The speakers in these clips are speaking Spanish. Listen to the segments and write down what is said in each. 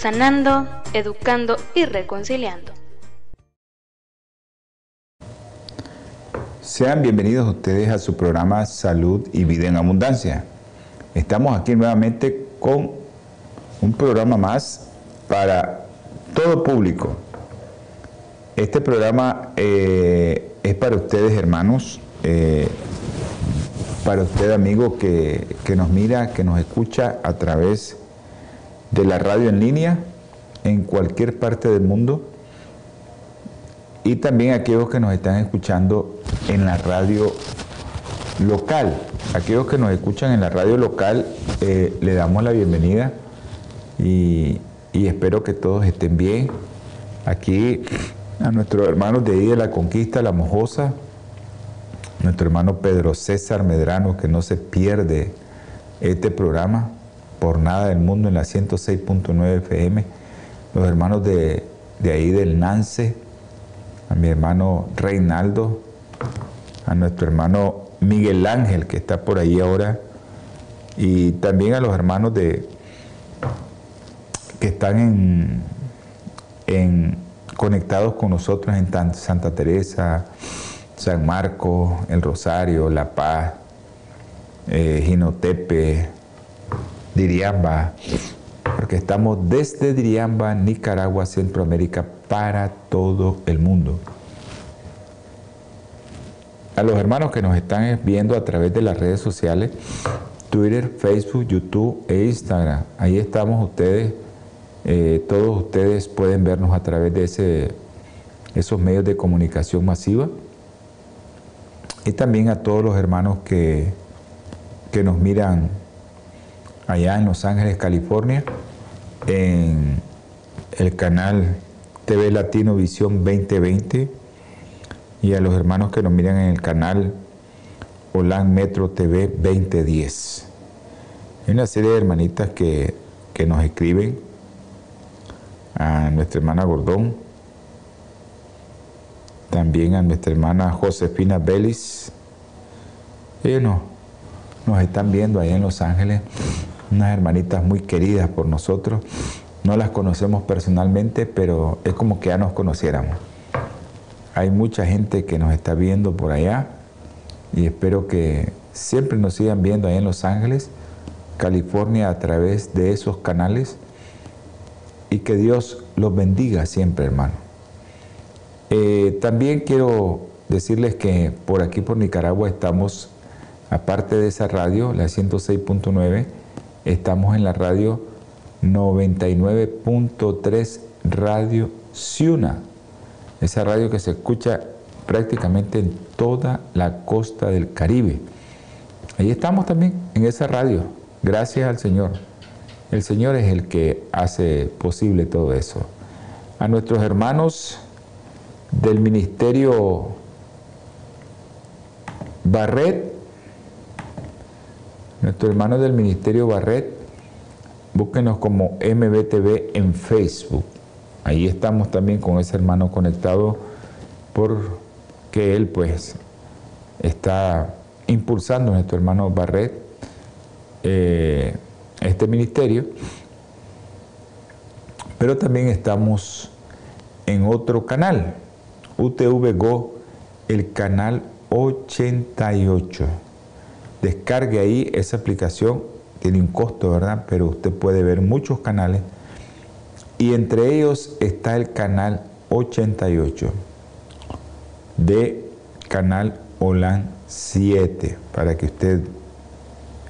sanando, educando y reconciliando. Sean bienvenidos ustedes a su programa Salud y Vida en Abundancia. Estamos aquí nuevamente con un programa más para todo público. Este programa eh, es para ustedes hermanos, eh, para usted amigo que, que nos mira, que nos escucha a través de la radio en línea en cualquier parte del mundo y también aquellos que nos están escuchando en la radio local. Aquellos que nos escuchan en la radio local, eh, le damos la bienvenida y, espero que todos estén bien. Aquí a nuestros hermanos de ahí la Conquista, La Mojosa, nuestro hermano Pedro César Medrano, que no se pierde este programa por nada del mundo en la 106.9 FM, los hermanos de, ahí del Nance, a mi hermano Reinaldo, a nuestro hermano Miguel Ángel que está por ahí ahora, y también a los hermanos de que están en, en conectados con nosotros en Santa Teresa, San Marcos, El Rosario, La Paz, eh, Ginotepe, Diriamba, porque estamos desde Diriamba, Nicaragua, Centroamérica, para todo el mundo. A los hermanos que nos están viendo a través de las redes sociales, Twitter, Facebook, YouTube e Instagram, ahí estamos ustedes, eh, todos ustedes pueden vernos a través de ese, esos medios de comunicación masiva. Y también a todos los hermanos que, que nos miran allá en Los Ángeles, California, en el canal TV Latino Visión 2020 y a los hermanos que nos miran en el canal Holan Metro TV 2010. Hay una serie de hermanitas que, que nos escriben a nuestra hermana Gordón, también a nuestra hermana Josefina Belis. Ellos nos, nos están viendo ahí en Los Ángeles unas hermanitas muy queridas por nosotros. No las conocemos personalmente, pero es como que ya nos conociéramos. Hay mucha gente que nos está viendo por allá y espero que siempre nos sigan viendo ahí en Los Ángeles, California, a través de esos canales y que Dios los bendiga siempre, hermano. Eh, también quiero decirles que por aquí, por Nicaragua, estamos, aparte de esa radio, la 106.9, Estamos en la radio 99.3 Radio Ciuna, esa radio que se escucha prácticamente en toda la costa del Caribe. Ahí estamos también, en esa radio, gracias al Señor. El Señor es el que hace posible todo eso. A nuestros hermanos del Ministerio Barret, Nuestros hermanos del Ministerio Barret, búsquenos como MBTV en Facebook. Ahí estamos también con ese hermano conectado porque él pues está impulsando nuestro hermano Barret eh, este ministerio. Pero también estamos en otro canal, UTV Go, el canal 88. Descargue ahí esa aplicación, tiene un costo, ¿verdad? Pero usted puede ver muchos canales y entre ellos está el canal 88 de canal OLAN 7 para que usted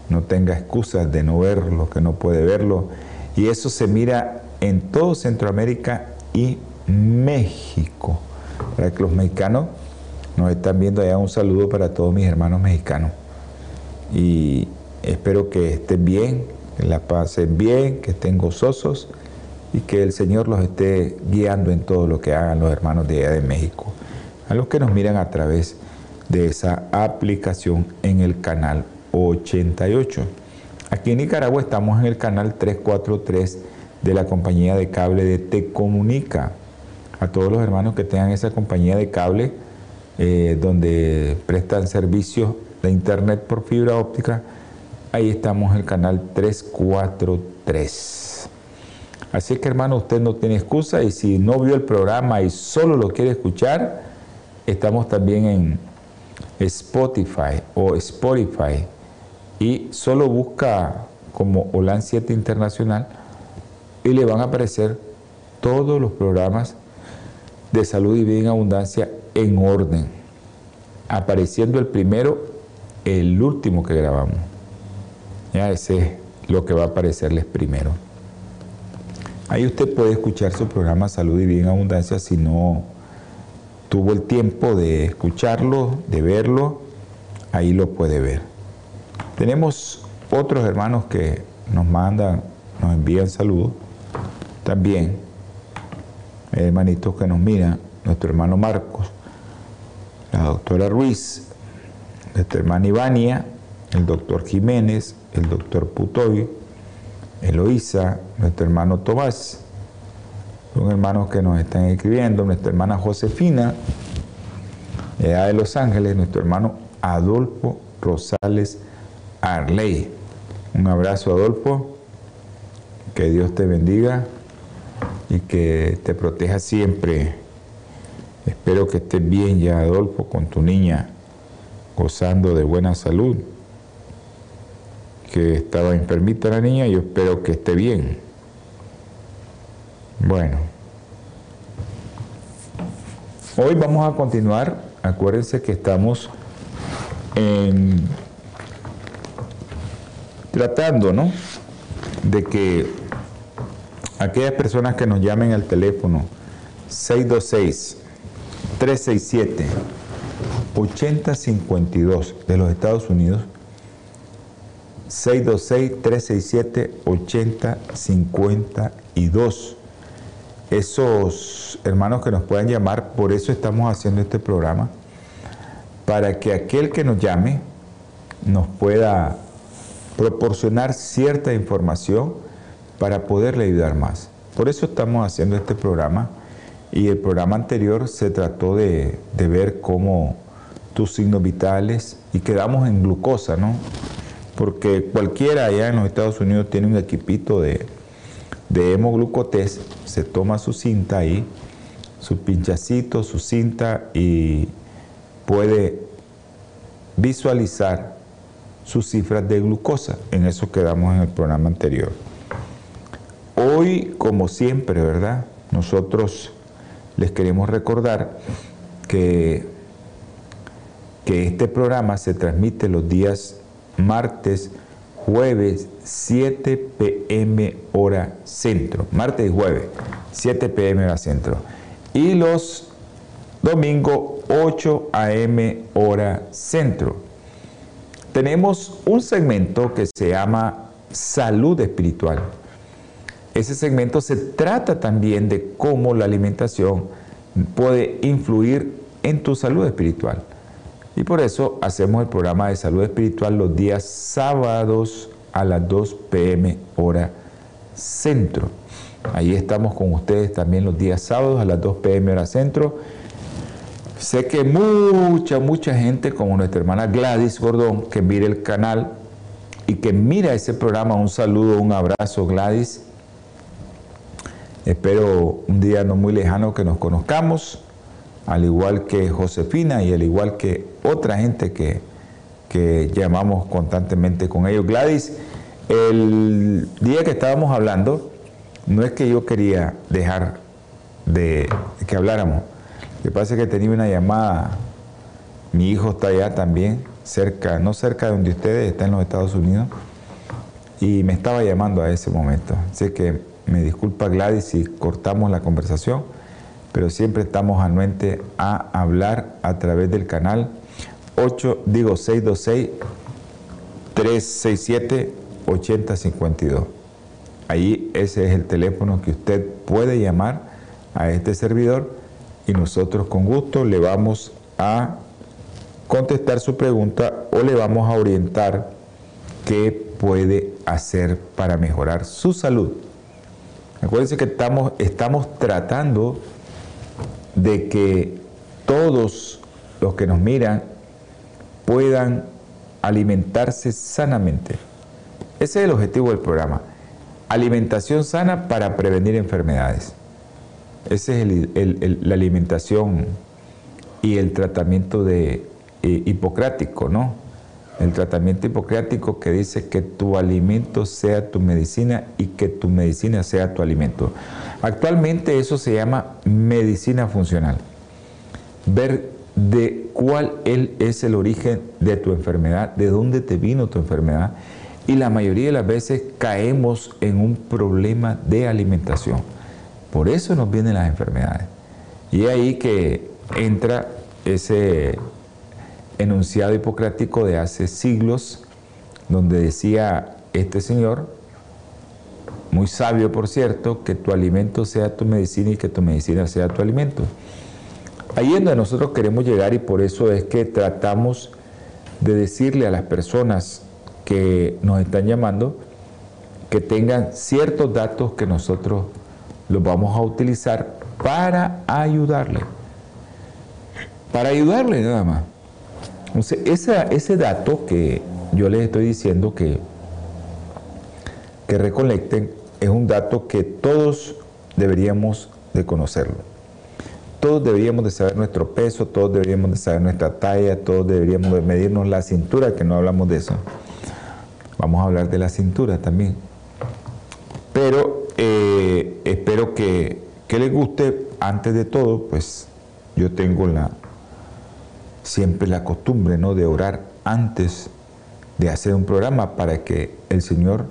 no tenga excusas de no verlo, que no puede verlo. Y eso se mira en todo Centroamérica y México. Para que los mexicanos nos están viendo allá, un saludo para todos mis hermanos mexicanos y espero que estén bien, que la pasen bien, que estén gozosos y que el Señor los esté guiando en todo lo que hagan los hermanos de allá de México, a los que nos miran a través de esa aplicación en el canal 88. Aquí en Nicaragua estamos en el canal 343 de la compañía de cable de Tecomunica. A todos los hermanos que tengan esa compañía de cable eh, donde prestan servicios de internet por fibra óptica, ahí estamos en el canal 343. Así que hermano, usted no tiene excusa y si no vio el programa y solo lo quiere escuchar, estamos también en Spotify o Spotify y solo busca como OLAN 7 Internacional y le van a aparecer todos los programas de salud y vida en abundancia en orden, apareciendo el primero, el último que grabamos. Ya ese es lo que va a aparecerles primero. Ahí usted puede escuchar su programa Salud y Vida en Abundancia si no tuvo el tiempo de escucharlo, de verlo, ahí lo puede ver. Tenemos otros hermanos que nos mandan, nos envían saludos. También hermanitos que nos miran, nuestro hermano Marcos, la doctora Ruiz, nuestra hermana Ivania, el doctor Jiménez, el doctor Putoy, Eloísa, nuestro hermano Tomás, son hermanos que nos están escribiendo, nuestra hermana Josefina, de Los Ángeles, nuestro hermano Adolfo Rosales Arley. Un abrazo, Adolfo. Que Dios te bendiga y que te proteja siempre. Espero que estés bien ya, Adolfo, con tu niña, gozando de buena salud. Que estaba enfermita la niña, yo espero que esté bien. Bueno, hoy vamos a continuar. Acuérdense que estamos en tratando, ¿no? De que aquellas personas que nos llamen al teléfono 626-367-8052 de los Estados Unidos, 626-367-8052. Esos hermanos que nos puedan llamar, por eso estamos haciendo este programa, para que aquel que nos llame nos pueda proporcionar cierta información para poderle ayudar más. Por eso estamos haciendo este programa y el programa anterior se trató de, ver cómo tus signos vitales y quedamos en glucosa, ¿no? Porque cualquiera allá en los Estados Unidos tiene un equipito de, de hemoglucotés, se toma su cinta ahí, su pinchacito, su cinta y puede visualizar sus cifras de glucosa. En eso quedamos en el programa anterior. Hoy, como siempre, ¿verdad? Nosotros les queremos recordar que, que este programa se transmite los días martes, jueves, 7 pm hora centro. Martes y jueves, 7 pm hora centro. Y los domingos, 8 am hora centro tenemos un segmento que se llama salud espiritual. Ese segmento se trata también de cómo la alimentación puede influir en tu salud espiritual. Y por eso hacemos el programa de salud espiritual los días sábados a las 2 pm hora centro. Ahí estamos con ustedes también los días sábados a las 2 pm hora centro Sé que mucha, mucha gente, como nuestra hermana Gladys Gordón, que mire el canal y que mira ese programa, un saludo, un abrazo Gladys. Espero un día no muy lejano que nos conozcamos, al igual que Josefina y al igual que otra gente que, que llamamos constantemente con ellos. Gladys, el día que estábamos hablando, no es que yo quería dejar de que habláramos, que pasa que tenía una llamada, mi hijo está allá también, cerca, no cerca de donde ustedes, está en los Estados Unidos, y me estaba llamando a ese momento. Así que me disculpa Gladys si cortamos la conversación, pero siempre estamos anuentes a hablar a través del canal 8, digo 626 367 8052. ahí ese es el teléfono que usted puede llamar a este servidor y nosotros con gusto le vamos a contestar su pregunta o le vamos a orientar qué puede hacer para mejorar su salud. Acuérdense que estamos, estamos tratando de que todos los que nos miran puedan alimentarse sanamente. Ese es el objetivo del programa. Alimentación sana para prevenir enfermedades. Esa es la alimentación y el tratamiento de, eh, hipocrático, ¿no? El tratamiento hipocrático que dice que tu alimento sea tu medicina y que tu medicina sea tu alimento. Actualmente eso se llama medicina funcional. Ver de cuál es el origen de tu enfermedad, de dónde te vino tu enfermedad. Y la mayoría de las veces caemos en un problema de alimentación. Por eso nos vienen las enfermedades. Y ahí que entra ese enunciado hipocrático de hace siglos, donde decía este señor, muy sabio por cierto, que tu alimento sea tu medicina y que tu medicina sea tu alimento. Ahí es donde nosotros queremos llegar y por eso es que tratamos de decirle a las personas que nos están llamando que tengan ciertos datos que nosotros los vamos a utilizar para ayudarle. Para ayudarle nada más. Entonces, ese dato que yo les estoy diciendo que, que recolecten es un dato que todos deberíamos de conocerlo. Todos deberíamos de saber nuestro peso, todos deberíamos de saber nuestra talla, todos deberíamos de medirnos la cintura, que no hablamos de eso. Vamos a hablar de la cintura también. Pero eh, espero que, que les guste. Antes de todo, pues yo tengo la, siempre la costumbre ¿no? de orar antes de hacer un programa para que el Señor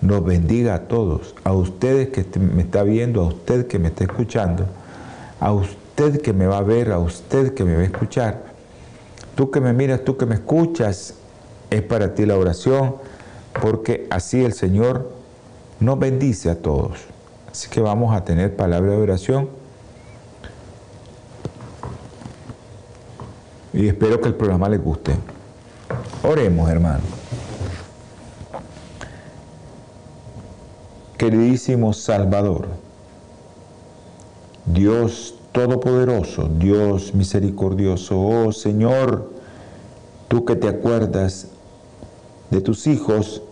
nos bendiga a todos, a ustedes que me está viendo, a usted que me está escuchando, a usted que me va a ver, a usted que me va a escuchar. Tú que me miras, tú que me escuchas, es para ti la oración, porque así el Señor nos bendice a todos. Así que vamos a tener palabra de oración y espero que el programa les guste. Oremos, hermano. Queridísimo Salvador, Dios Todopoderoso, Dios misericordioso, oh Señor, tú que te acuerdas de tus hijos,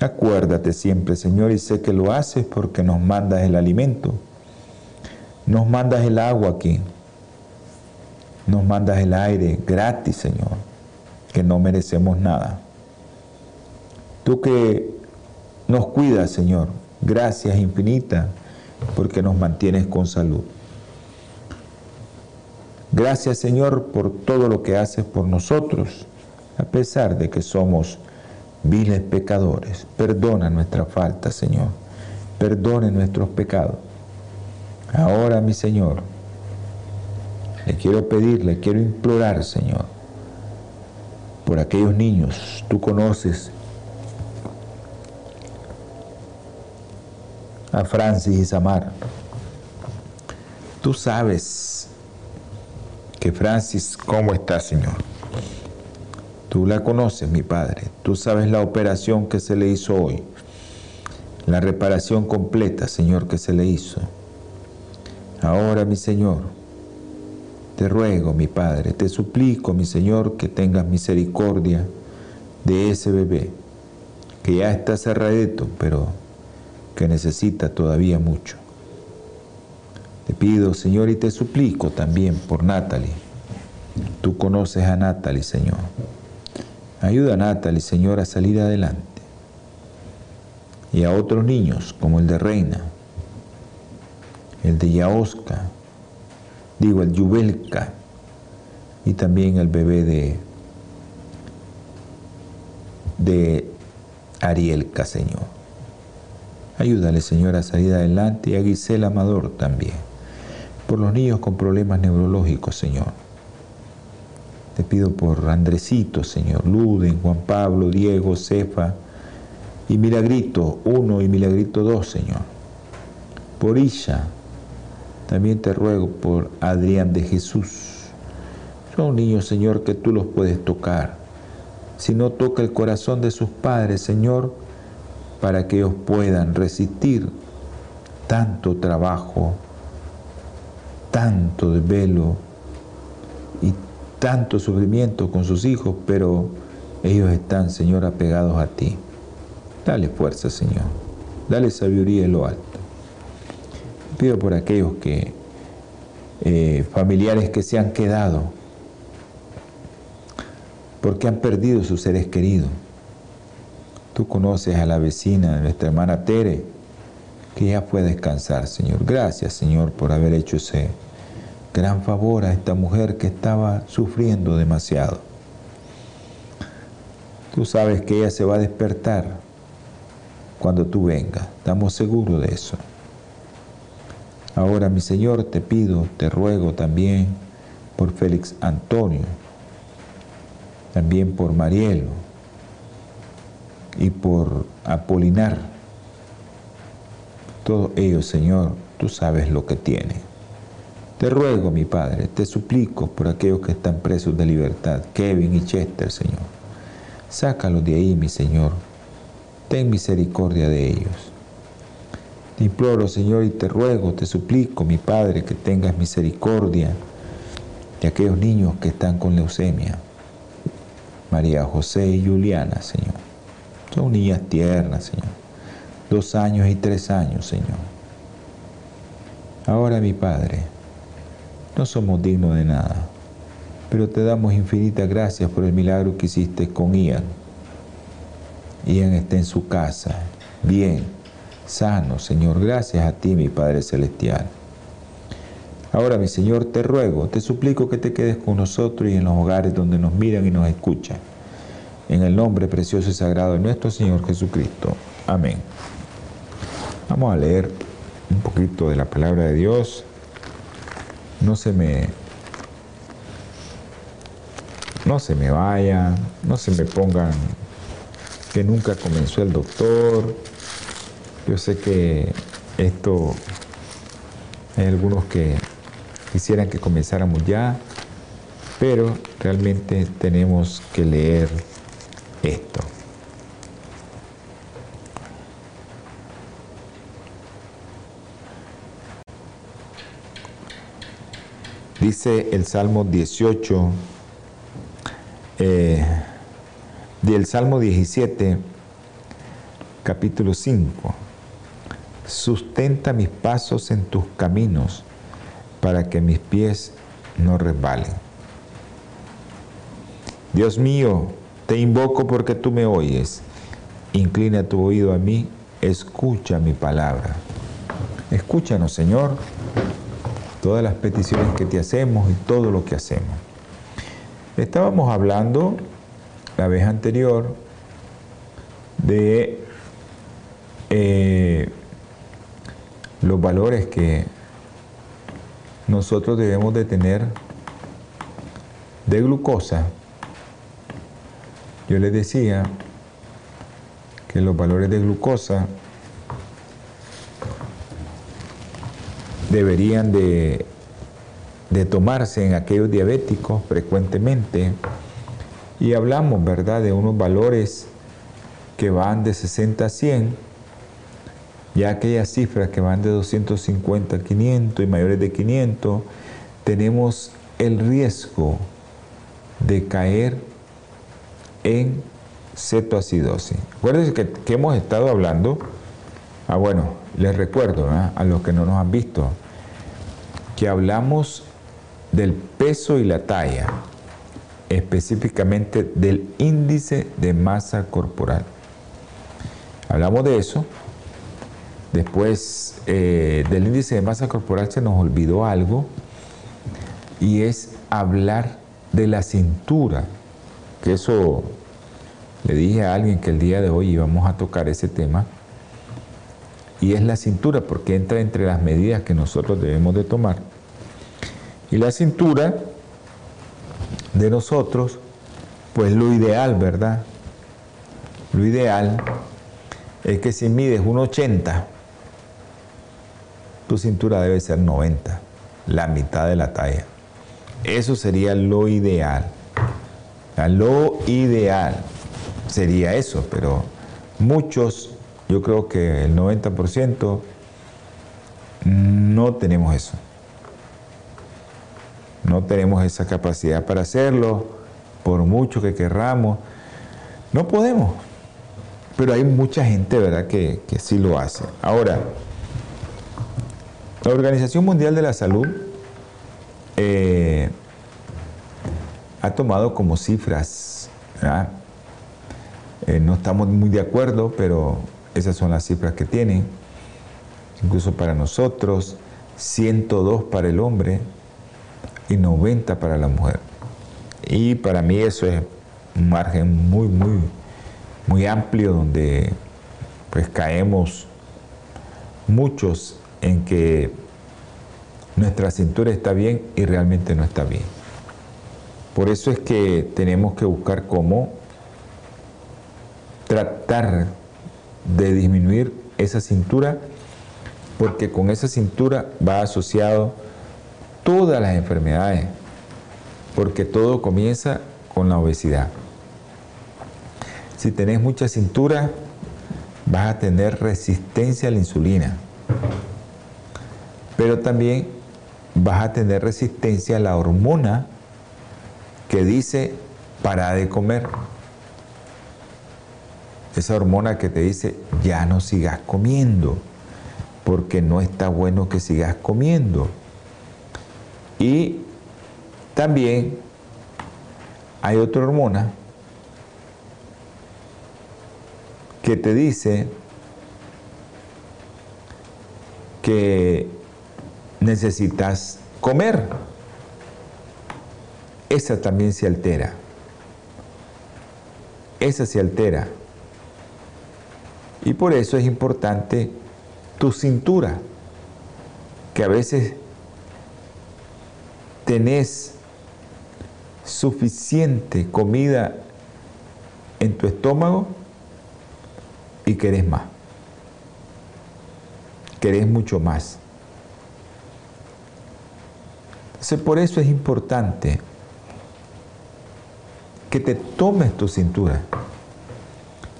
acuérdate siempre, Señor, y sé que lo haces porque nos mandas el alimento, nos mandas el agua aquí nos mandas el aire gratis, Señor, que no merecemos nada. Tú que nos cuidas, Señor, gracias infinitas porque nos mantienes con salud. Gracias, Señor, por todo lo que haces por nosotros, a pesar de que somos viles pecadores. Perdona nuestra falta, Señor. Perdone nuestros pecados. Ahora, mi Señor, le quiero pedir, le quiero implorar, Señor, por aquellos niños, tú conoces a Francis y Samar. Tú sabes que Francis, ¿cómo está, Señor? Tú la conoces, mi Padre. Tú sabes la operación que se le hizo hoy. La reparación completa, Señor, que se le hizo. Ahora, mi Señor, te ruego, mi Padre, te suplico, mi Señor, que tengas misericordia de ese bebé, que ya está cerradito, pero que necesita todavía mucho. Te pido, Señor, y te suplico también por Natalie. Tú conoces a Natalie, Señor. Ayuda a Natalie, Señor, a salir adelante. Y a otros niños, como el de Reina, el de Yaosca, digo el Yubelka y también el bebé de, de Arielka, Señor. Ayúdale, Señor, a salir adelante y a Gisela Amador también. Por los niños con problemas neurológicos, Señor. Te pido por Andresito, Señor, Luden, Juan Pablo, Diego, Cefa, y Milagrito 1 y Milagrito 2, Señor. Por Isha, también te ruego por Adrián de Jesús. Son niños, Señor, que tú los puedes tocar. Si no toca el corazón de sus padres, Señor, para que ellos puedan resistir tanto trabajo, tanto desvelo y tanto sufrimiento con sus hijos, pero ellos están, Señor, apegados a ti. Dale fuerza, Señor. Dale sabiduría en lo alto. Pido por aquellos que, eh, familiares que se han quedado, porque han perdido sus seres queridos. Tú conoces a la vecina nuestra hermana Tere, que ya fue a descansar, Señor. Gracias, Señor, por haber hecho ese gran favor a esta mujer que estaba sufriendo demasiado. Tú sabes que ella se va a despertar cuando tú vengas. Estamos seguros de eso. Ahora, mi Señor, te pido, te ruego también por Félix Antonio, también por Marielo y por Apolinar. Todos ellos, Señor, tú sabes lo que tienen. Te ruego, mi Padre, te suplico por aquellos que están presos de libertad, Kevin y Chester, Señor. Sácalos de ahí, mi Señor. Ten misericordia de ellos. Te imploro, Señor, y te ruego, te suplico, mi Padre, que tengas misericordia de aquellos niños que están con leucemia. María José y Juliana, Señor. Son niñas tiernas, Señor. Dos años y tres años, Señor. Ahora, mi Padre, no somos dignos de nada, pero te damos infinitas gracias por el milagro que hiciste con Ian. Ian está en su casa, bien, sano, Señor. Gracias a ti, mi Padre Celestial. Ahora, mi Señor, te ruego, te suplico que te quedes con nosotros y en los hogares donde nos miran y nos escuchan. En el nombre precioso y sagrado de nuestro Señor Jesucristo. Amén. Vamos a leer un poquito de la palabra de Dios no se me no se me vayan, no se me pongan que nunca comenzó el doctor. Yo sé que esto hay algunos que quisieran que comenzáramos ya, pero realmente tenemos que leer esto. Dice el Salmo 18, eh, del Salmo 17, capítulo 5. Sustenta mis pasos en tus caminos para que mis pies no resbalen. Dios mío, te invoco porque tú me oyes. Inclina tu oído a mí, escucha mi palabra. Escúchanos, Señor todas las peticiones que te hacemos y todo lo que hacemos. Estábamos hablando la vez anterior de eh, los valores que nosotros debemos de tener de glucosa. Yo les decía que los valores de glucosa deberían de, tomarse en aquellos diabéticos frecuentemente. Y hablamos, ¿verdad?, de unos valores que van de 60 a 100, ya aquellas cifras que van de 250 a 500 y mayores de 500, tenemos el riesgo de caer en cetoacidosis. Acuérdense que, que hemos estado hablando, ah bueno, les recuerdo a los que no nos han visto que hablamos del peso y la talla, específicamente del índice de masa corporal. Hablamos de eso. Después eh, del índice de masa corporal se nos olvidó algo y es hablar de la cintura, que eso le dije a alguien que el día de hoy íbamos a tocar ese tema y es la cintura porque entra entre las medidas que nosotros debemos de tomar. Y la cintura de nosotros, pues lo ideal, ¿verdad? Lo ideal es que si mides 1,80, tu cintura debe ser 90, la mitad de la talla. Eso sería lo ideal. Lo ideal sería eso, pero muchos, yo creo que el 90%, no tenemos eso. No tenemos esa capacidad para hacerlo, por mucho que querramos. No podemos. Pero hay mucha gente, ¿verdad?, que, que sí lo hace. Ahora, la Organización Mundial de la Salud eh, ha tomado como cifras, eh, no estamos muy de acuerdo, pero esas son las cifras que tienen, incluso para nosotros, 102 para el hombre y 90 para la mujer. Y para mí eso es un margen muy, muy, muy amplio donde pues caemos muchos en que nuestra cintura está bien y realmente no está bien. Por eso es que tenemos que buscar cómo tratar de disminuir esa cintura, porque con esa cintura va asociado todas las enfermedades, porque todo comienza con la obesidad. Si tenés mucha cintura, vas a tener resistencia a la insulina, pero también vas a tener resistencia a la hormona que dice para de comer. Esa hormona que te dice ya no sigas comiendo, porque no está bueno que sigas comiendo. Y también hay otra hormona que te dice que necesitas comer. Esa también se altera. Esa se altera. Y por eso es importante tu cintura, que a veces tenés suficiente comida en tu estómago y querés más. Querés mucho más. Por eso es importante que te tomes tu cintura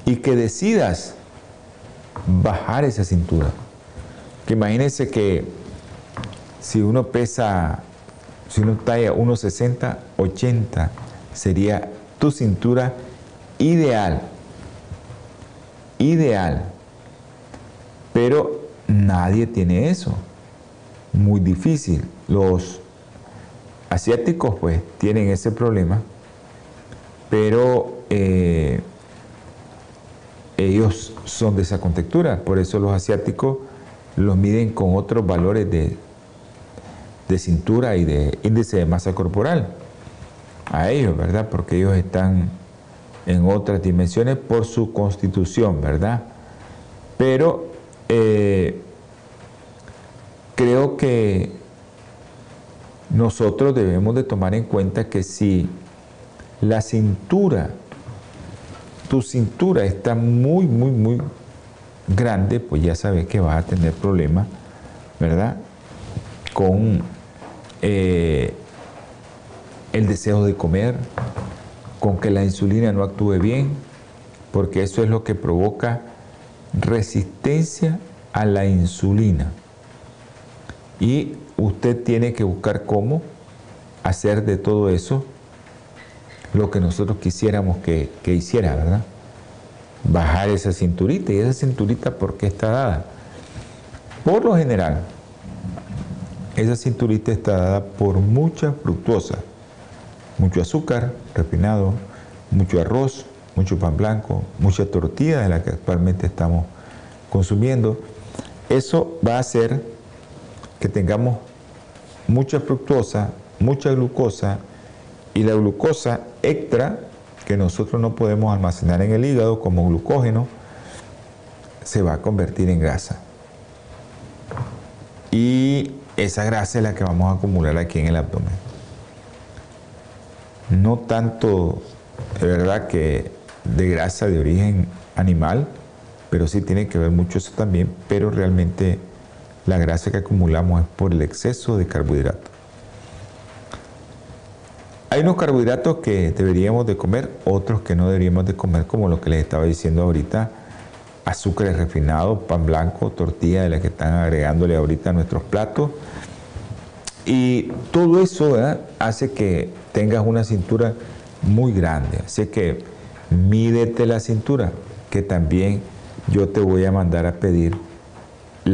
y que decidas bajar esa cintura. Que imagínense que si uno pesa, si uno talla 1,60, 80, sería tu cintura ideal. Ideal. Pero nadie tiene eso. Muy difícil. Los asiáticos pues tienen ese problema, pero eh, ellos son de esa contextura, por eso los asiáticos los miden con otros valores de, de cintura y de índice de masa corporal. A ellos, ¿verdad? Porque ellos están en otras dimensiones por su constitución, ¿verdad? Pero eh, creo que nosotros debemos de tomar en cuenta que si la cintura, tu cintura está muy, muy, muy grande, pues ya sabes que vas a tener problemas, ¿verdad? Con eh, el deseo de comer, con que la insulina no actúe bien, porque eso es lo que provoca resistencia a la insulina. Y usted tiene que buscar cómo hacer de todo eso lo que nosotros quisiéramos que, hiciera, ¿verdad? Bajar esa cinturita. ¿Y esa cinturita por qué está dada? Por lo general, esa cinturita está dada por mucha fructuosa, mucho azúcar refinado, mucho arroz, mucho pan blanco, mucha tortilla de la que actualmente estamos consumiendo. Eso va a hacer que tengamos mucha fructosa, mucha glucosa y la glucosa extra que nosotros no podemos almacenar en el hígado como glucógeno se va a convertir en grasa. Y esa grasa es la que vamos a acumular aquí en el abdomen. No tanto, de verdad, que de grasa de origen animal, pero sí tiene que ver mucho eso también, pero realmente la grasa que acumulamos es por el exceso de carbohidratos. Hay unos carbohidratos que deberíamos de comer, otros que no deberíamos de comer, como lo que les estaba diciendo ahorita, azúcares refinados, pan blanco, tortilla de la que están agregándole ahorita a nuestros platos. Y todo eso hace que tengas una cintura muy grande. Así que mídete la cintura, que también yo te voy a mandar a pedir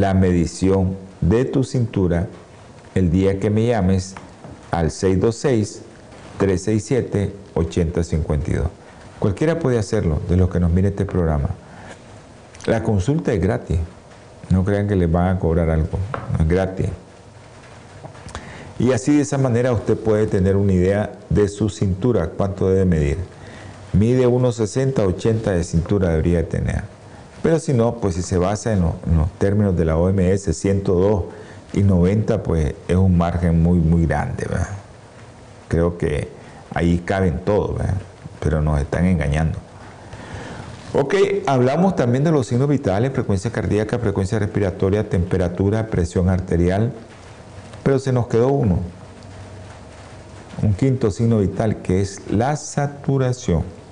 la medición de tu cintura el día que me llames al 626-367-8052. Cualquiera puede hacerlo de los que nos mire este programa. La consulta es gratis. No crean que les van a cobrar algo. Es gratis. Y así de esa manera usted puede tener una idea de su cintura, cuánto debe medir. Mide 1,60, 80 de cintura debería tener. Pero si no, pues si se basa en, los, términos de la OMS, 102 y 90, pues es un margen muy, muy grande. Creo que ahí caben todos, pero nos están engañando. Ok, hablamos también de los signos vitales, frecuencia cardíaca, frecuencia respiratoria, temperatura, presión arterial, pero se nos quedó uno, un quinto signo vital, que es la saturación.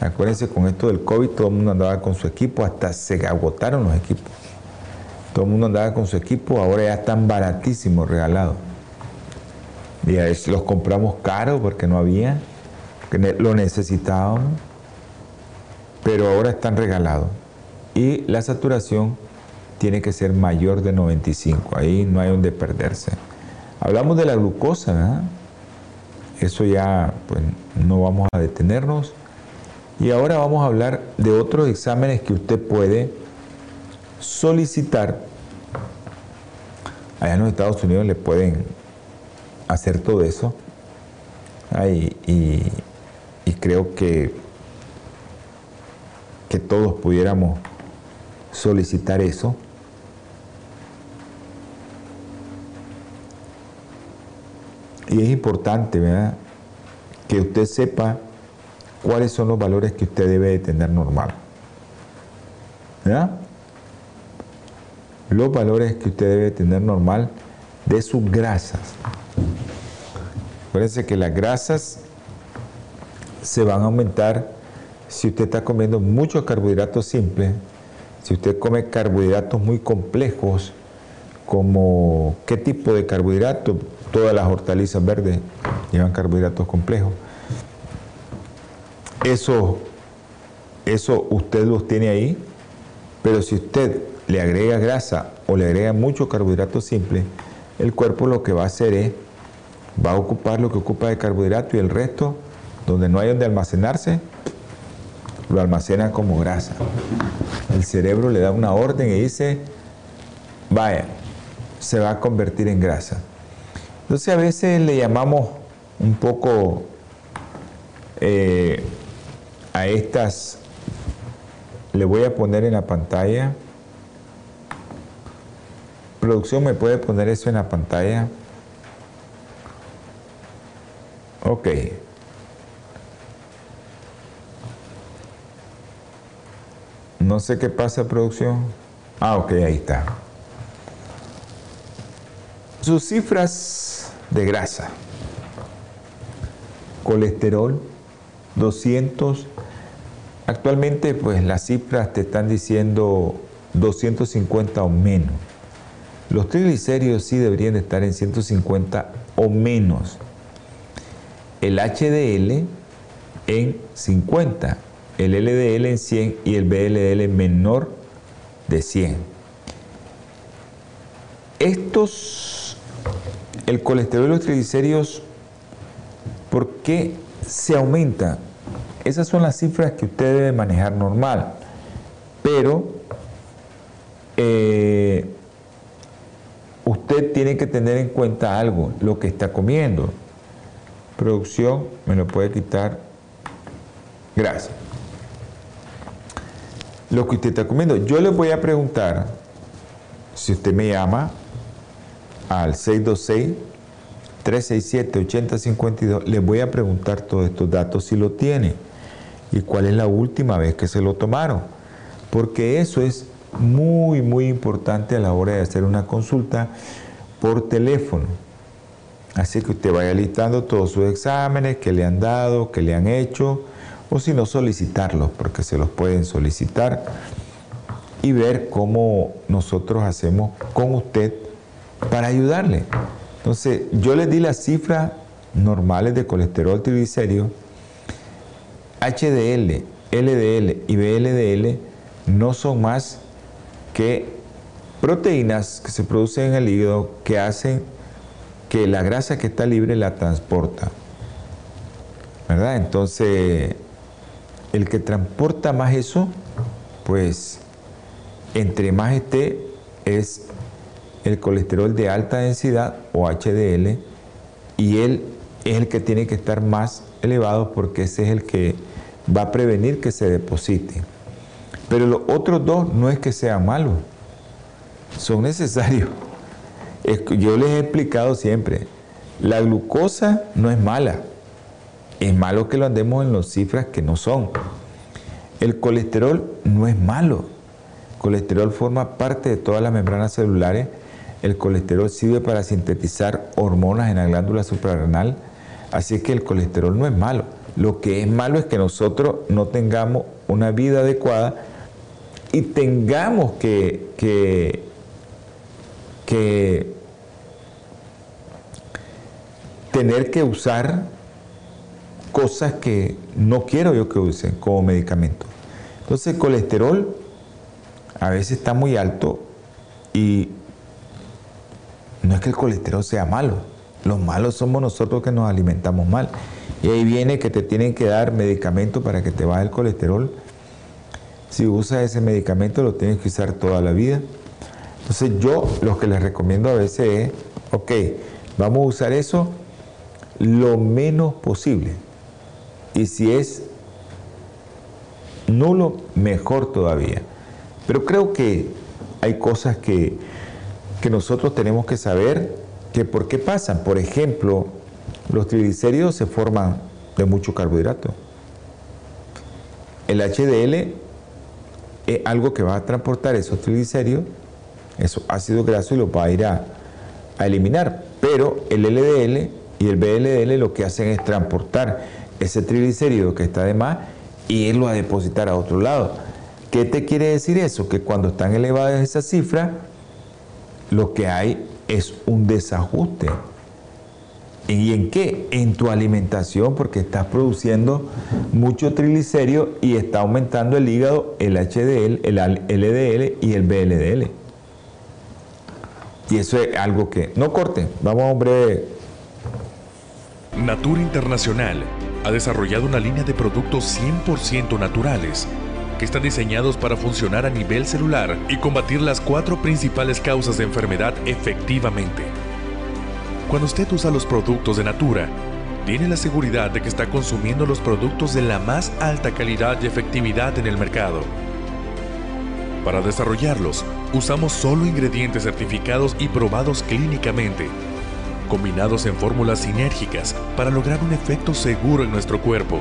Acuérdense, con esto del COVID todo el mundo andaba con su equipo, hasta se agotaron los equipos. Todo el mundo andaba con su equipo, ahora ya están baratísimos regalados. Los compramos caros porque no había, lo necesitábamos pero ahora están regalados. Y la saturación tiene que ser mayor de 95, ahí no hay donde perderse. Hablamos de la glucosa, eso ya pues, no vamos a detenernos. Y ahora vamos a hablar de otros exámenes que usted puede solicitar. Allá en los Estados Unidos le pueden hacer todo eso. y creo que que todos pudiéramos solicitar eso. Y es importante, ¿verdad? Que usted sepa cuáles son los valores que usted debe de tener normal. ¿Verdad? Los valores que usted debe tener normal de sus grasas. Acuérdense que las grasas se van a aumentar si usted está comiendo muchos carbohidratos simples, si usted come carbohidratos muy complejos, como qué tipo de carbohidratos, todas las hortalizas verdes llevan carbohidratos complejos. Eso, eso usted los tiene ahí, pero si usted le agrega grasa o le agrega mucho carbohidrato simple, el cuerpo lo que va a hacer es, va a ocupar lo que ocupa de carbohidrato y el resto, donde no hay donde almacenarse, lo almacena como grasa. El cerebro le da una orden y dice, vaya, se va a convertir en grasa. Entonces a veces le llamamos un poco eh, a estas, le voy a poner en la pantalla, producción me puede poner eso en la pantalla. Ok. No sé qué pasa, producción. Ah, ok, ahí está. Sus cifras de grasa. Colesterol, 200. Actualmente, pues las cifras te están diciendo 250 o menos. Los triglicéridos sí deberían estar en 150 o menos. El HDL en 50 el LDL en 100 y el BLDL menor de 100. Estos, el colesterol y los triglicéridos, ¿por qué se aumenta? Esas son las cifras que usted debe manejar normal, pero eh, usted tiene que tener en cuenta algo, lo que está comiendo. Producción, me lo puede quitar. Gracias lo que usted está comiendo. Yo le voy a preguntar, si usted me llama al 626-367-8052, le voy a preguntar todos estos datos si lo tiene y cuál es la última vez que se lo tomaron. porque eso es muy, muy importante a la hora de hacer una consulta por teléfono. Así que usted vaya listando todos sus exámenes que le han dado, que le han hecho, o si no solicitarlos, porque se los pueden solicitar y ver cómo nosotros hacemos con usted para ayudarle. Entonces, yo les di las cifras normales de colesterol triglicérido. HDL, LDL y VLDL no son más que proteínas que se producen en el hígado que hacen que la grasa que está libre la transporta. ¿Verdad? Entonces, el que transporta más eso, pues entre más esté es el colesterol de alta densidad o HDL y él es el que tiene que estar más elevado porque ese es el que va a prevenir que se deposite. Pero los otros dos no es que sean malos, son necesarios. Yo les he explicado siempre, la glucosa no es mala, es malo que lo andemos en las cifras que no son. El colesterol no es malo, el colesterol forma parte de todas las membranas celulares, el colesterol sirve para sintetizar hormonas en la glándula suprarrenal, así que el colesterol no es malo. Lo que es malo es que nosotros no tengamos una vida adecuada y tengamos que, tener que usar cosas que no quiero yo que usen como medicamento. Entonces el colesterol a veces está muy alto y no es que el colesterol sea malo, los malos somos nosotros que nos alimentamos mal. Y ahí viene que te tienen que dar medicamento para que te baje el colesterol si usas ese medicamento lo tienes que usar toda la vida. Entonces yo lo que les recomiendo a veces es, ok, vamos a usar eso lo menos posible. Y si es nulo, mejor todavía. Pero creo que hay cosas que, que nosotros tenemos que saber que por qué pasan. Por ejemplo, los triglicéridos se forman de mucho carbohidrato. El HDL es algo que va a transportar esos triglicéridos, esos ácidos grasos y los va a ir a, eliminar. Pero el LDL y el BLDL lo que hacen es transportar ese triglicérido que está de más y irlo a depositar a otro lado. ¿Qué te quiere decir eso? Que cuando están elevadas esas cifras, lo que hay es un desajuste ¿Y en qué? En tu alimentación, porque estás produciendo mucho triglicérido y está aumentando el hígado, el HDL, el LDL y el BLDL. Y eso es algo que... No corten, vamos a un breve... Natura Internacional ha desarrollado una línea de productos 100% naturales que están diseñados para funcionar a nivel celular y combatir las cuatro principales causas de enfermedad efectivamente. Cuando usted usa los productos de Natura, tiene la seguridad de que está consumiendo los productos de la más alta calidad y efectividad en el mercado. Para desarrollarlos, usamos solo ingredientes certificados y probados clínicamente, combinados en fórmulas sinérgicas para lograr un efecto seguro en nuestro cuerpo.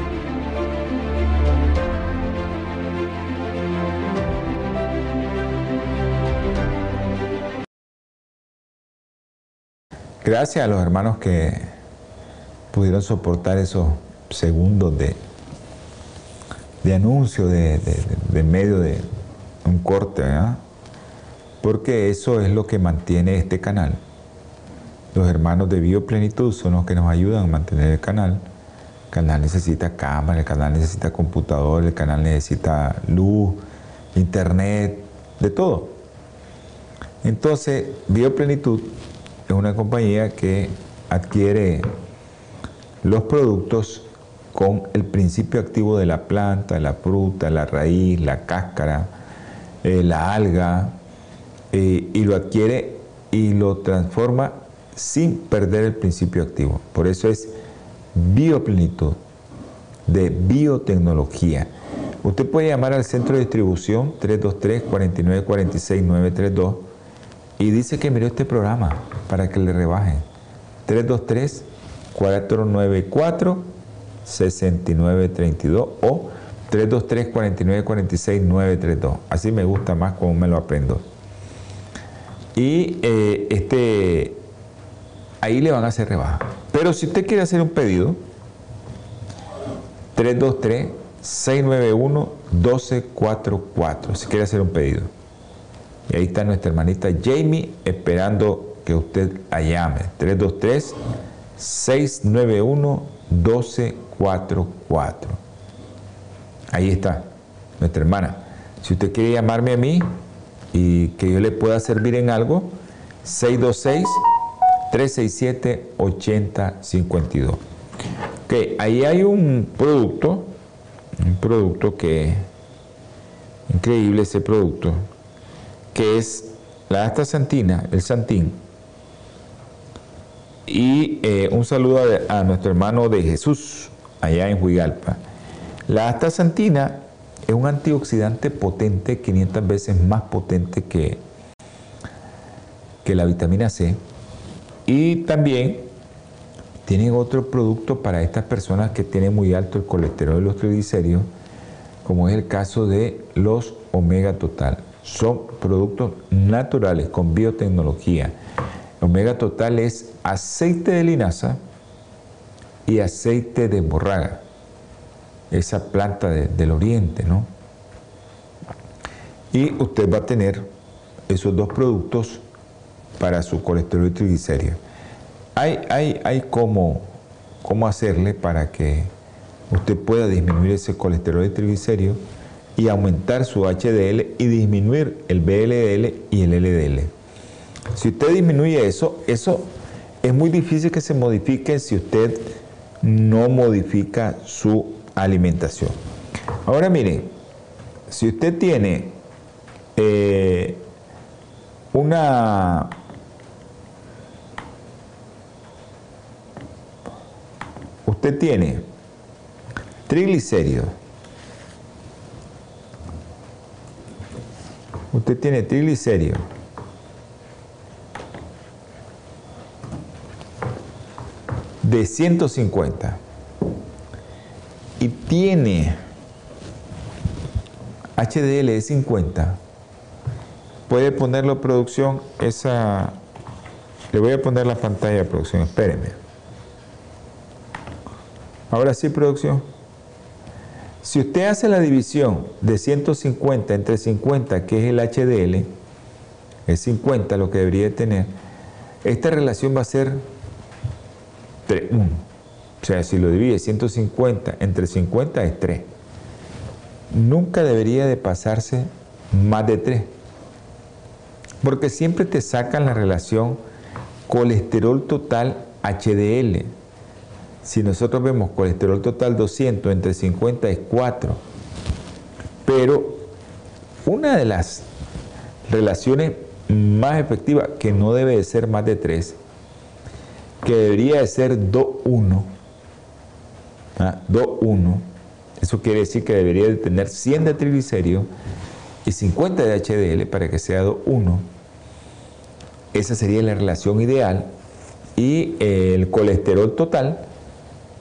Gracias a los hermanos que pudieron soportar esos segundos de, anuncio de, medio de un corte, porque eso es lo que mantiene este canal. Los hermanos de Bioplenitud son los que nos ayudan a mantener el canal. El canal necesita cámara, el canal necesita computador, el canal necesita luz, internet, de todo. Entonces, Bioplenitud es una compañía que adquiere los productos con el principio activo de la planta, la fruta, la raíz, la cáscara, eh, la alga, eh, y lo adquiere y lo transforma sin perder el principio activo. Por eso es bioplenitud de biotecnología. Usted puede llamar al centro de distribución 323 4946 932 y dice que miró este programa para que le rebajen. 323-494-6932 o 323-4946-932. Así me gusta más como me lo aprendo. Y eh, este, ahí le van a hacer rebaja. Pero si usted quiere hacer un pedido, 323-691-1244, si quiere hacer un pedido. Y ahí está nuestra hermanita Jamie esperando que usted la llame. 323-691-1244. Ahí está, nuestra hermana. Si usted quiere llamarme a mí y que yo le pueda servir en algo, 626-367-8052. Ok, ahí hay un producto, un producto que, increíble ese producto, que es la astaxantina, el santín. Y eh, un saludo a, nuestro hermano de Jesús, allá en Huigalpa. La astaxantina es un antioxidante potente, 500 veces más potente que, que la vitamina C. Y también tienen otro producto para estas personas que tienen muy alto el colesterol y los triglicéridos, como es el caso de los omega total. Son productos naturales con biotecnología. Omega total es aceite de linaza y aceite de borraga esa planta del oriente, ¿no? Y usted va a tener esos dos productos para su colesterol y triglicéridos. Hay, hay, hay cómo, cómo hacerle para que usted pueda disminuir ese colesterol y triglicéridos y aumentar su HDL y disminuir el BLDL y el LDL. Si usted disminuye eso, eso es muy difícil que se modifique si usted no modifica su alimentación. Ahora mire, si usted tiene eh, una usted tiene triglicéridos, usted tiene triglicéridos de 150 y tiene HDL de 50, puede ponerlo producción, esa, le voy a poner la pantalla de producción, espéreme. Ahora sí, producción. Si usted hace la división de 150 entre 50, que es el HDL, es 50 lo que debería tener, esta relación va a ser 1. O sea, si lo divide 150 entre 50 es 3. Nunca debería de pasarse más de 3. Porque siempre te sacan la relación colesterol total HDL. Si nosotros vemos colesterol total 200 entre 50 es 4. Pero una de las relaciones más efectivas, que no debe de ser más de 3, que debería de ser 2-1, 2,1. Eso quiere decir que debería de tener 100 de triglicéridos y 50 de HDL para que sea 2,1. Esa sería la relación ideal. Y el colesterol total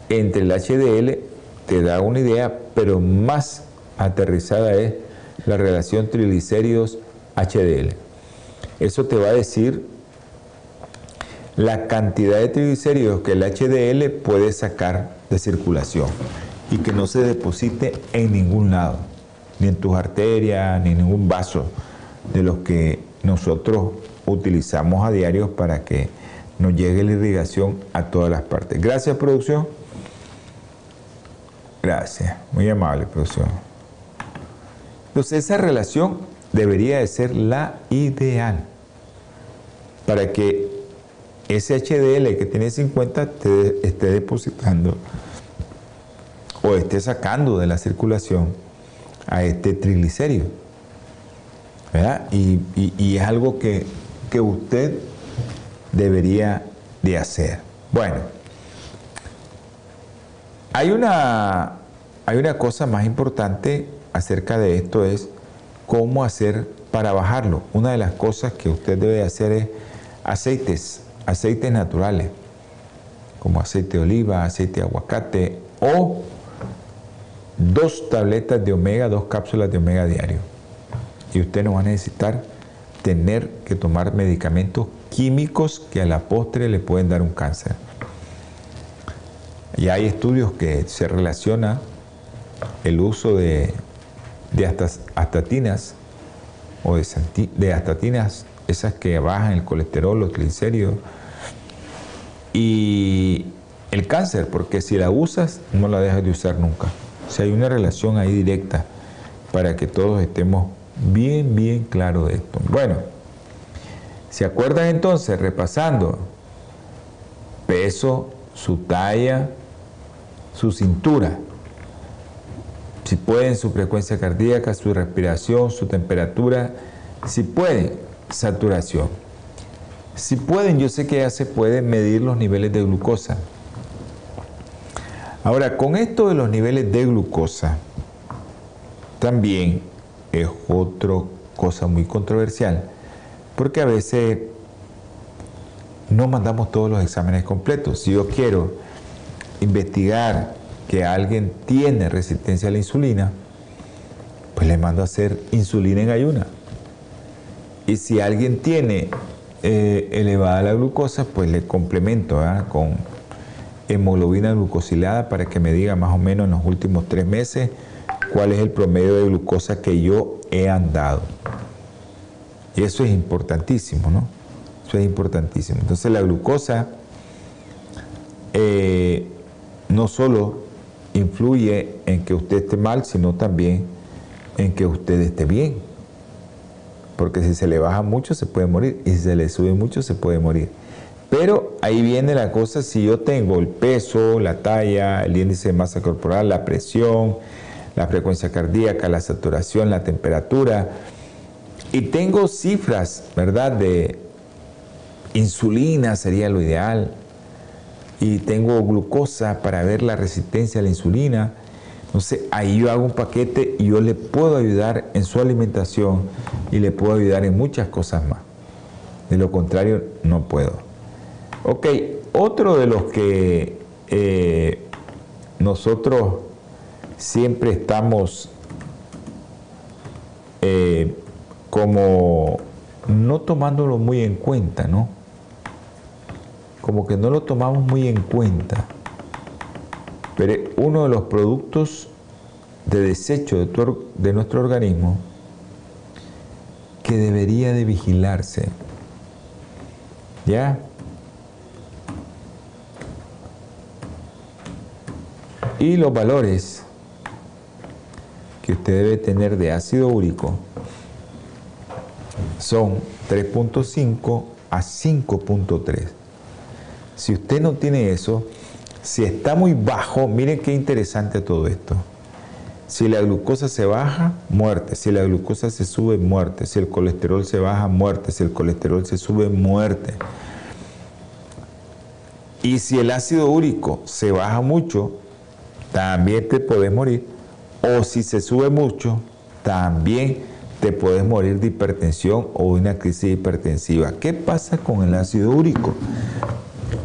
entre el HDL te da una idea, pero más aterrizada es la relación triglicéridos-HDL. Eso te va a decir la cantidad de triglicéridos que el HDL puede sacar de circulación y que no se deposite en ningún lado, ni en tus arterias, ni en ningún vaso de los que nosotros utilizamos a diario para que nos llegue la irrigación a todas las partes. Gracias, producción. Gracias, muy amable, producción. Entonces, esa relación debería de ser la ideal para que ese HDL que tiene 50 te esté depositando o esté sacando de la circulación a este triglicérido. ¿verdad? Y, es algo que, que usted debería de hacer. Bueno, hay una, hay una cosa más importante acerca de esto es cómo hacer para bajarlo. Una de las cosas que usted debe hacer es aceites aceites naturales, como aceite de oliva, aceite de aguacate o dos tabletas de omega, dos cápsulas de omega diario. Y usted no va a necesitar tener que tomar medicamentos químicos que a la postre le pueden dar un cáncer. Y hay estudios que se relaciona el uso de, de astatinas o de, de astatinas, esas que bajan el colesterol, los triglicéridos, y el cáncer, porque si la usas, no la dejas de usar nunca. O sea, hay una relación ahí directa para que todos estemos bien, bien claros de esto. Bueno, ¿se acuerdan entonces, repasando? Peso, su talla, su cintura. Si pueden, su frecuencia cardíaca, su respiración, su temperatura. Si pueden, saturación. Si pueden, yo sé que ya se pueden medir los niveles de glucosa. Ahora, con esto de los niveles de glucosa, también es otra cosa muy controversial, porque a veces no mandamos todos los exámenes completos. Si yo quiero investigar que alguien tiene resistencia a la insulina, pues le mando a hacer insulina en ayuna. Y si alguien tiene eh, elevada la glucosa, pues le complemento con hemoglobina glucosilada para que me diga más o menos en los últimos tres meses cuál es el promedio de glucosa que yo he andado. Y eso es importantísimo, ¿no? Eso es importantísimo. Entonces la glucosa eh, no solo influye en que usted esté mal, sino también en que usted esté bien. Porque si se le baja mucho se puede morir y si se le sube mucho se puede morir. Pero ahí viene la cosa, si yo tengo el peso, la talla, el índice de masa corporal, la presión, la frecuencia cardíaca, la saturación, la temperatura, y tengo cifras, ¿verdad? De insulina sería lo ideal, y tengo glucosa para ver la resistencia a la insulina, entonces ahí yo hago un paquete y yo le puedo ayudar en su alimentación y le puedo ayudar en muchas cosas más. De lo contrario, no puedo. Ok, otro de los que eh, nosotros siempre estamos eh, como no tomándolo muy en cuenta, ¿no? Como que no lo tomamos muy en cuenta pero uno de los productos de desecho de, de nuestro organismo que debería de vigilarse. ¿Ya? Y los valores que usted debe tener de ácido úrico son 3.5 a 5.3. Si usted no tiene eso, si está muy bajo, miren qué interesante todo esto. Si la glucosa se baja, muerte. Si la glucosa se sube, muerte. Si el colesterol se baja, muerte. Si el colesterol se sube, muerte. Y si el ácido úrico se baja mucho, también te puedes morir. O si se sube mucho, también te puedes morir de hipertensión o de una crisis hipertensiva. ¿Qué pasa con el ácido úrico?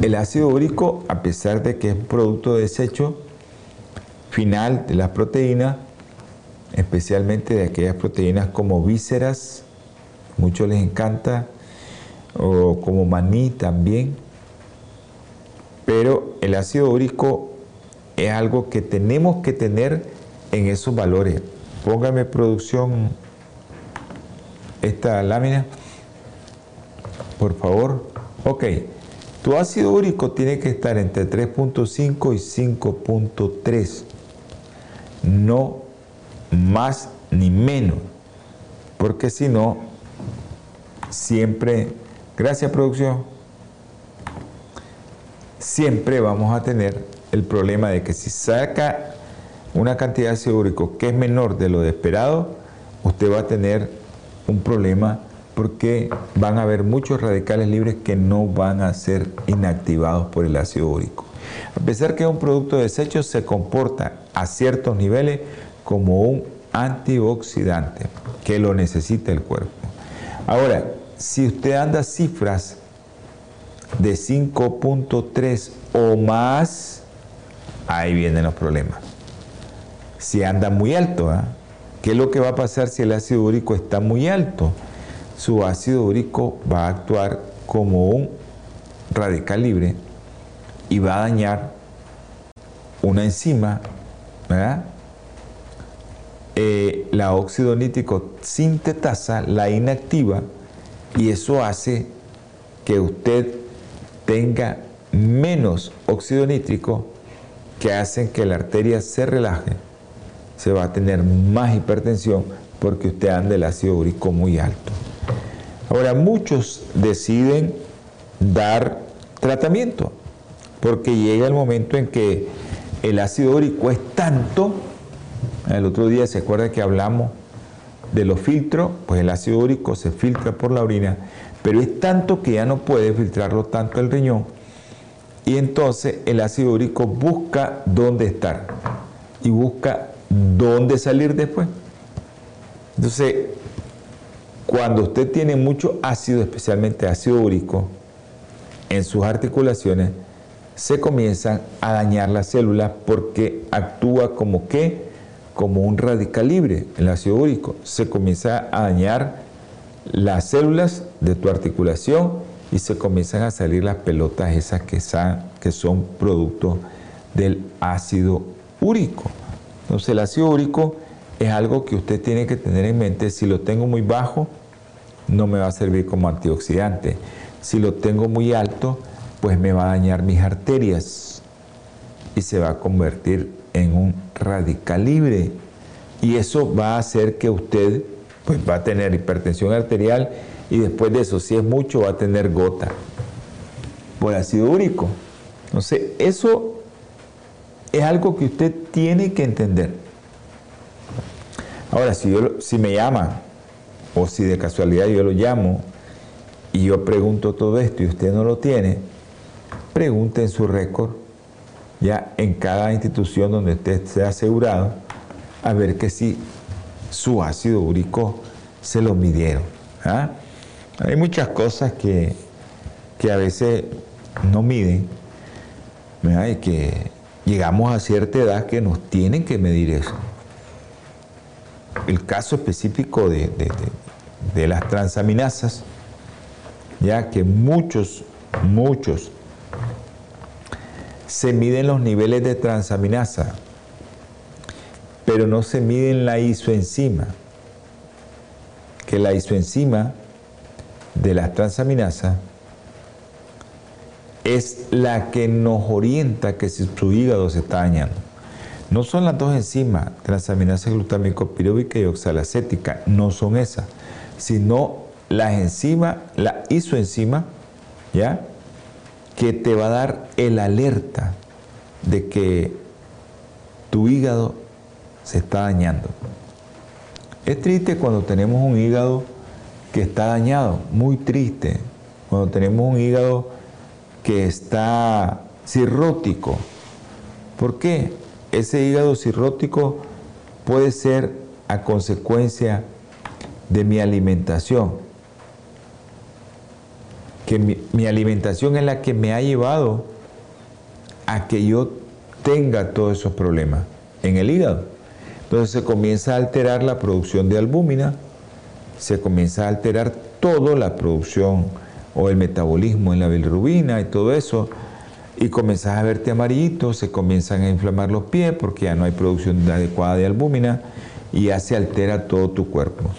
El ácido úrico, a pesar de que es un producto de desecho final de las proteínas, especialmente de aquellas proteínas como vísceras, muchos les encanta, o como maní también, pero el ácido úrico es algo que tenemos que tener en esos valores. Póngame producción esta lámina, por favor. Ok, tu ácido úrico tiene que estar entre 3.5 y 5.3, no más ni menos, porque si no, siempre, gracias producción, siempre vamos a tener el problema de que si saca una cantidad de ácido úrico que es menor de lo esperado, usted va a tener un problema porque van a haber muchos radicales libres que no van a ser inactivados por el ácido úrico. A pesar que es un producto de desecho, se comporta a ciertos niveles como un antioxidante que lo necesita el cuerpo. Ahora, si usted anda cifras de 5.3 o más, ahí vienen los problemas. si anda muy alto. ¿ah? ¿Qué es lo que va a pasar si el ácido úrico está muy alto? Su ácido úrico va a actuar como un radical libre y va a dañar una enzima, ¿verdad? Eh, la óxido nítrico sintetasa la inactiva y eso hace que usted tenga menos óxido nítrico que hacen que la arteria se relaje, se va a tener más hipertensión porque usted anda el ácido úrico muy alto. Ahora, muchos deciden dar tratamiento porque llega el momento en que el ácido úrico es tanto, el otro día se acuerda que hablamos de los filtros, pues el ácido úrico se filtra por la orina, pero es tanto que ya no puede filtrarlo tanto el riñón. Y entonces el ácido úrico busca dónde estar y busca dónde salir después. Entonces, cuando usted tiene mucho ácido, especialmente ácido úrico, en sus articulaciones, se comienzan a dañar las células porque actúa como como un radical libre, el ácido úrico. Se comienza a dañar las células de tu articulación y se comienzan a salir las pelotas esas que son producto del ácido úrico. Entonces el ácido úrico es algo que usted tiene que tener en mente. Si lo tengo muy bajo, no me va a servir como antioxidante. Si lo tengo muy alto, pues me va a dañar mis arterias y se va a convertir en un radical libre. Y eso va a hacer que usted pues, va a tener hipertensión arterial y después de eso, si es mucho, va a tener gota por ácido úrico. Entonces, eso es algo que usted tiene que entender. Ahora, si, yo, si me llama o si de casualidad yo lo llamo y yo pregunto todo esto y usted no lo tiene, pregunte en su récord, ya en cada institución donde usted esté asegurado, a ver que si su ácido úrico se lo midieron. ¿ah? Hay muchas cosas que, a veces no miden, y que llegamos a cierta edad que nos tienen que medir eso. El caso específico de, de las transaminasas, ya que muchos, muchos se miden los niveles de transaminasa, pero no se miden la isoenzima, que la isoenzima de las transaminasas es la que nos orienta que si su hígado se está dañando. No son las dos enzimas, transaminasa glutámico piruvica y oxalacética, no son esas, sino las enzimas, la isoenzima, ¿ya? Que te va a dar el alerta de que tu hígado se está dañando. Es triste cuando tenemos un hígado que está dañado, muy triste. Cuando tenemos un hígado que está cirrótico. ¿Por qué? Ese hígado cirrótico puede ser a consecuencia de mi alimentación. Que mi, mi, alimentación es la que me ha llevado a que yo tenga todos esos problemas en el hígado. Entonces se comienza a alterar la producción de albúmina, se comienza a alterar toda la producción o el metabolismo en la bilirrubina y todo eso, y comienzas a verte amarillito, se comienzan a inflamar los pies porque ya no hay producción adecuada de albúmina y ya se altera todo tu cuerpo.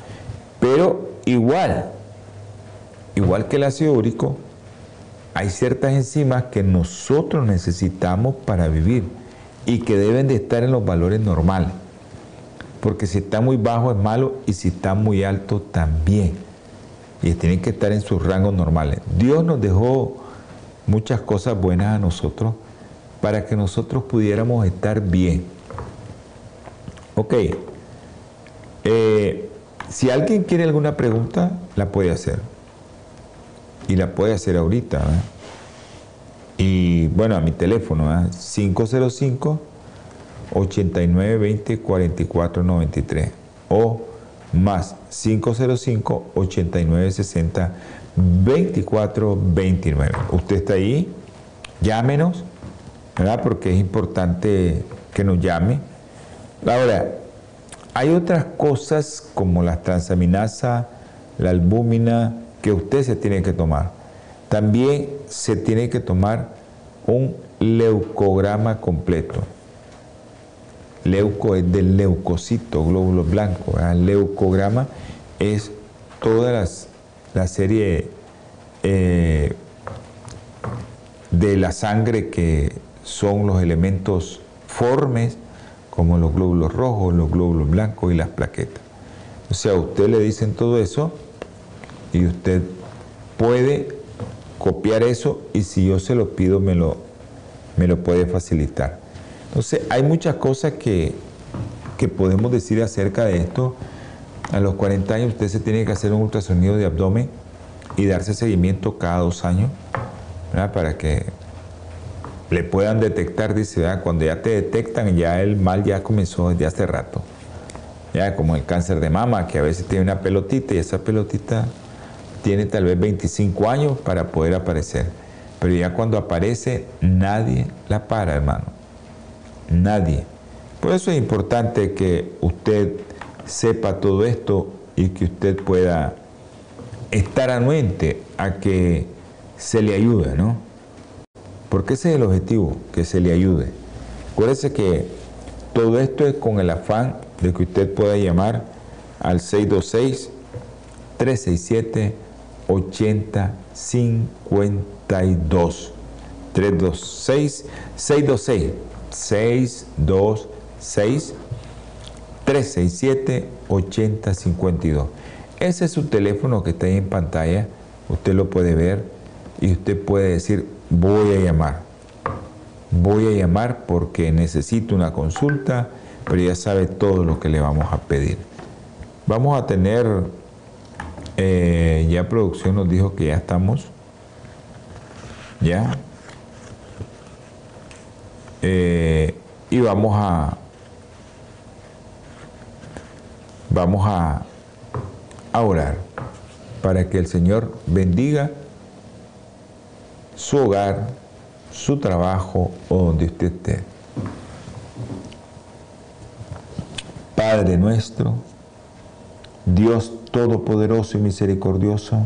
Pero igual, igual que el ácido úrico, hay ciertas enzimas que nosotros necesitamos para vivir y que deben de estar en los valores normales porque si está muy bajo es malo y si está muy alto también. Y tienen que estar en sus rangos normales. Dios nos dejó muchas cosas buenas a nosotros para que nosotros pudiéramos estar bien. Ok. Eh, si alguien quiere alguna pregunta, la puede hacer. Y la puede hacer ahorita. Y bueno, a mi teléfono, 505 89 20 44 93 o más 505 89 60 24 29. Usted está ahí, llámenos, ¿verdad? Porque es importante que nos llame Ahora, hay otras cosas como la transaminasa, la albúmina, que usted se tiene que tomar. También se tiene que tomar un leucograma completo. Leuco es del leucocito, glóbulos blancos. El leucograma es toda la serie eh, de la sangre que son los elementos formes, como los glóbulos rojos, los glóbulos blancos y las plaquetas. O sea, a usted le dicen todo eso y usted puede copiar eso y si yo se lo pido me lo, me lo puede facilitar. Entonces, hay muchas cosas que, que podemos decir acerca de esto. A los 40 años usted se tiene que hacer un ultrasonido de abdomen y darse seguimiento cada dos años para que le puedan detectar, dice, cuando ya te detectan, ya el mal ya comenzó desde hace rato. Ya como el cáncer de mama, que a veces tiene una pelotita y esa pelotita tiene tal vez 25 años para poder aparecer. Pero ya cuando aparece, nadie la para, hermano. Nadie. Por eso es importante que usted sepa todo esto y que usted pueda estar anuente a que se le ayude, ¿no? Porque ese es el objetivo, que se le ayude. Acuérdese que todo esto es con el afán de que usted pueda llamar al 626-367-8052. 326 626 626 367 8052. Ese es su teléfono que está ahí en pantalla. Usted lo puede ver y usted puede decir, voy a llamar. Voy a llamar porque necesito una consulta, pero ya sabe todo lo que le vamos a pedir. Vamos a tener, eh, ya producción nos dijo que ya estamos, ya, eh, y vamos a, vamos a, a orar para que el Señor bendiga su hogar, su trabajo o donde usted esté. Padre nuestro, Dios Todopoderoso y Misericordioso,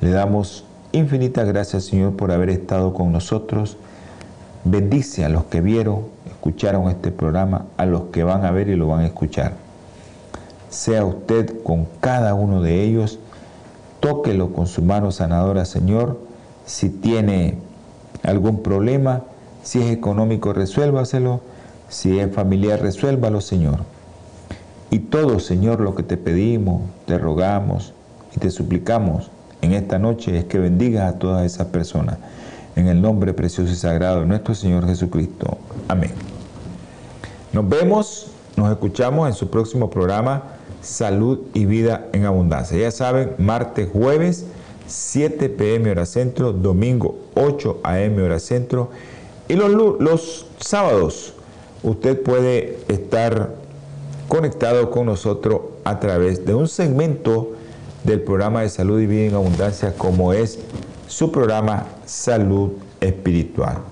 le damos infinitas gracias Señor por haber estado con nosotros. Bendice a los que vieron, escucharon este programa, a los que van a ver y lo van a escuchar. Sea usted con cada uno de ellos, tóquelo con su mano sanadora, Señor si tiene algún problema, si es económico, resuélvaselo, si es familiar, resuélvalo, Señor. Y todo, Señor, lo que te pedimos, te rogamos y te suplicamos en esta noche es que bendigas a todas esas personas. En el nombre precioso y sagrado de nuestro Señor Jesucristo. Amén. Nos vemos, nos escuchamos en su próximo programa Salud y Vida en Abundancia. Ya saben, martes, jueves 7 pm hora centro, domingo 8 am hora centro y los, los sábados usted puede estar conectado con nosotros a través de un segmento del programa de salud y vida en abundancia como es su programa Salud Espiritual.